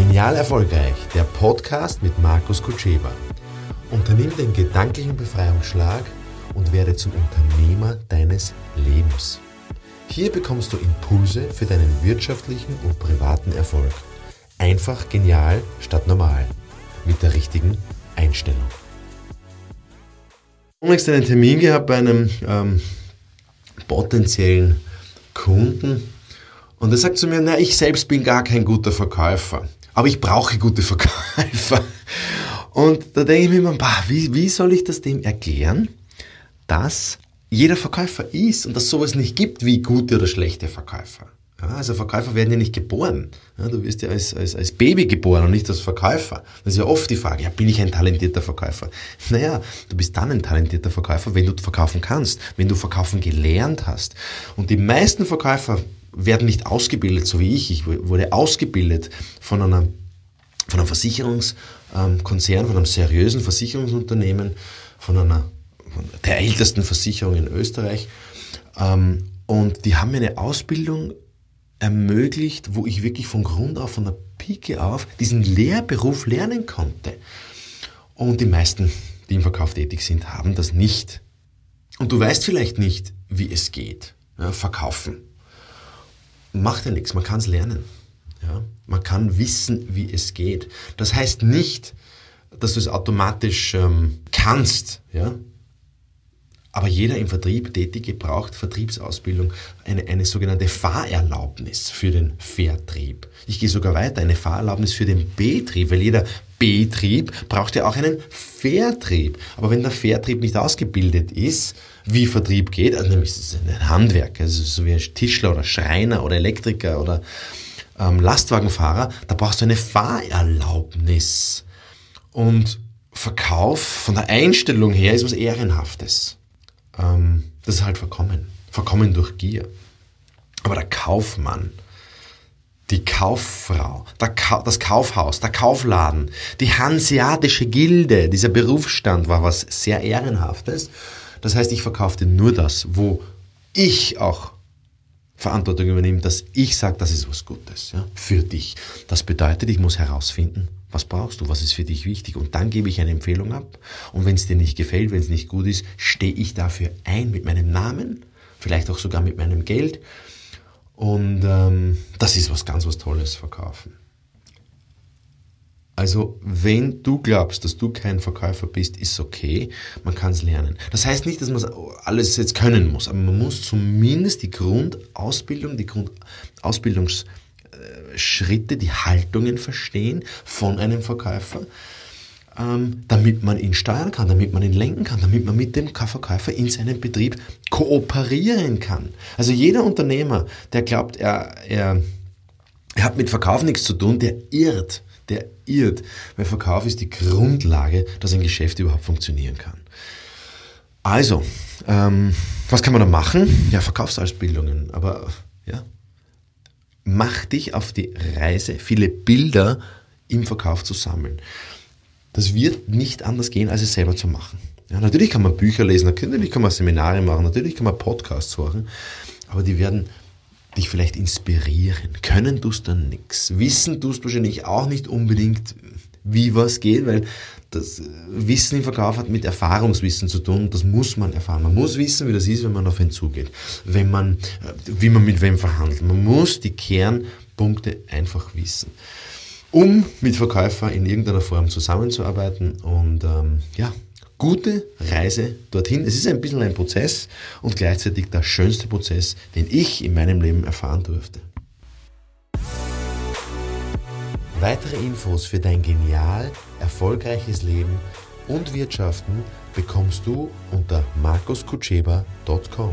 Genial Erfolgreich, der Podcast mit Markus Kutscheba. Unternimm den gedanklichen Befreiungsschlag und werde zum Unternehmer deines Lebens. Hier bekommst du Impulse für deinen wirtschaftlichen und privaten Erfolg. Einfach genial statt normal. Mit der richtigen Einstellung. Ich habe einen Termin gehabt bei einem ähm, potenziellen Kunden und er sagt zu mir, na, ich selbst bin gar kein guter Verkäufer, aber ich brauche gute Verkäufer. Und da denke ich mir immer, bah, wie, wie soll ich das dem erklären, dass jeder Verkäufer ist und dass sowas nicht gibt wie gute oder schlechte Verkäufer. Ja, also Verkäufer werden ja nicht geboren. Ja, du wirst ja als, als, als Baby geboren und nicht als Verkäufer. Das ist ja oft die Frage, ja, bin ich ein talentierter Verkäufer? Naja, du bist dann ein talentierter Verkäufer, wenn du verkaufen kannst, wenn du verkaufen gelernt hast. Und die meisten Verkäufer werden nicht ausgebildet, so wie ich. Ich wurde ausgebildet von einer von einem Versicherungskonzern, von einem seriösen Versicherungsunternehmen, von einer von der ältesten Versicherung in Österreich. Ähm, und die haben mir eine Ausbildung ermöglicht, wo ich wirklich von Grund auf, von der Pike auf, diesen Lehrberuf lernen konnte. Und die meisten, die im Verkauf tätig sind, haben das nicht. Und du weißt vielleicht nicht, wie es geht. Ja, verkaufen. Macht ja nichts, man kann es lernen. Ja? Man kann wissen, wie es geht. Das heißt nicht, dass du es automatisch ähm, kannst. Ja? Aber jeder im Vertrieb Tätige braucht Vertriebsausbildung, eine, eine sogenannte Fahrerlaubnis für den Vertrieb. Ich gehe sogar weiter, eine Fahrerlaubnis für den Betrieb, weil jeder Betrieb braucht ja auch einen Vertrieb. Aber wenn der Vertrieb nicht ausgebildet ist, wie Vertrieb geht, also nämlich ist ein Handwerk, also so wie ein Tischler oder Schreiner oder Elektriker oder ähm, Lastwagenfahrer, da brauchst du eine Fahrerlaubnis. Und Verkauf von der Einstellung her ist was Ehrenhaftes. Ähm, das ist halt verkommen. Verkommen durch Gier. Aber der Kaufmann, die Kauffrau, Ka das Kaufhaus, der Kaufladen, die hanseatische Gilde, dieser Berufsstand war was sehr Ehrenhaftes. Das heißt, ich verkaufte nur das, wo ich auch Verantwortung übernehme, dass ich sage, das ist was Gutes ja, für dich. Das bedeutet, ich muss herausfinden, was brauchst du? Was ist für dich wichtig? Und dann gebe ich eine Empfehlung ab. Und wenn es dir nicht gefällt, wenn es nicht gut ist, stehe ich dafür ein mit meinem Namen, vielleicht auch sogar mit meinem Geld. Und ähm, das ist was ganz was Tolles, verkaufen. Also, wenn du glaubst, dass du kein Verkäufer bist, ist okay. Man kann es lernen. Das heißt nicht, dass man alles jetzt können muss, aber man muss zumindest die Grundausbildung, die Grundausbildungs Schritte, die Haltungen verstehen von einem Verkäufer, ähm, damit man ihn steuern kann, damit man ihn lenken kann, damit man mit dem Verkäufer in seinem Betrieb kooperieren kann. Also jeder Unternehmer, der glaubt, er, er, er hat mit Verkauf nichts zu tun, der irrt, der irrt, weil Verkauf ist die Grundlage, dass ein Geschäft überhaupt funktionieren kann. Also, ähm, was kann man da machen? Ja, Verkaufsausbildungen, aber ja, mach dich auf die Reise, viele Bilder im Verkauf zu sammeln. Das wird nicht anders gehen, als es selber zu machen. Ja, natürlich kann man Bücher lesen, natürlich kann man Seminare machen, natürlich kann man Podcasts hören, aber die werden dich vielleicht inspirieren. Können tust du nichts. Wissen tust du wahrscheinlich auch nicht unbedingt, wie was geht, weil das Wissen im Verkauf hat mit Erfahrungswissen zu tun. Das muss man erfahren. Man muss wissen, wie das ist, wenn man auf ihn zugeht, wenn man, wie man mit wem verhandelt. Man muss die Kernpunkte einfach wissen, um mit Verkäufer in irgendeiner Form zusammenzuarbeiten und ähm, ja, gute Reise dorthin. Es ist ein bisschen ein Prozess und gleichzeitig der schönste Prozess, den ich in meinem Leben erfahren durfte. Weitere Infos für dein genial erfolgreiches Leben und Wirtschaften bekommst du unter markuskutscheba.com.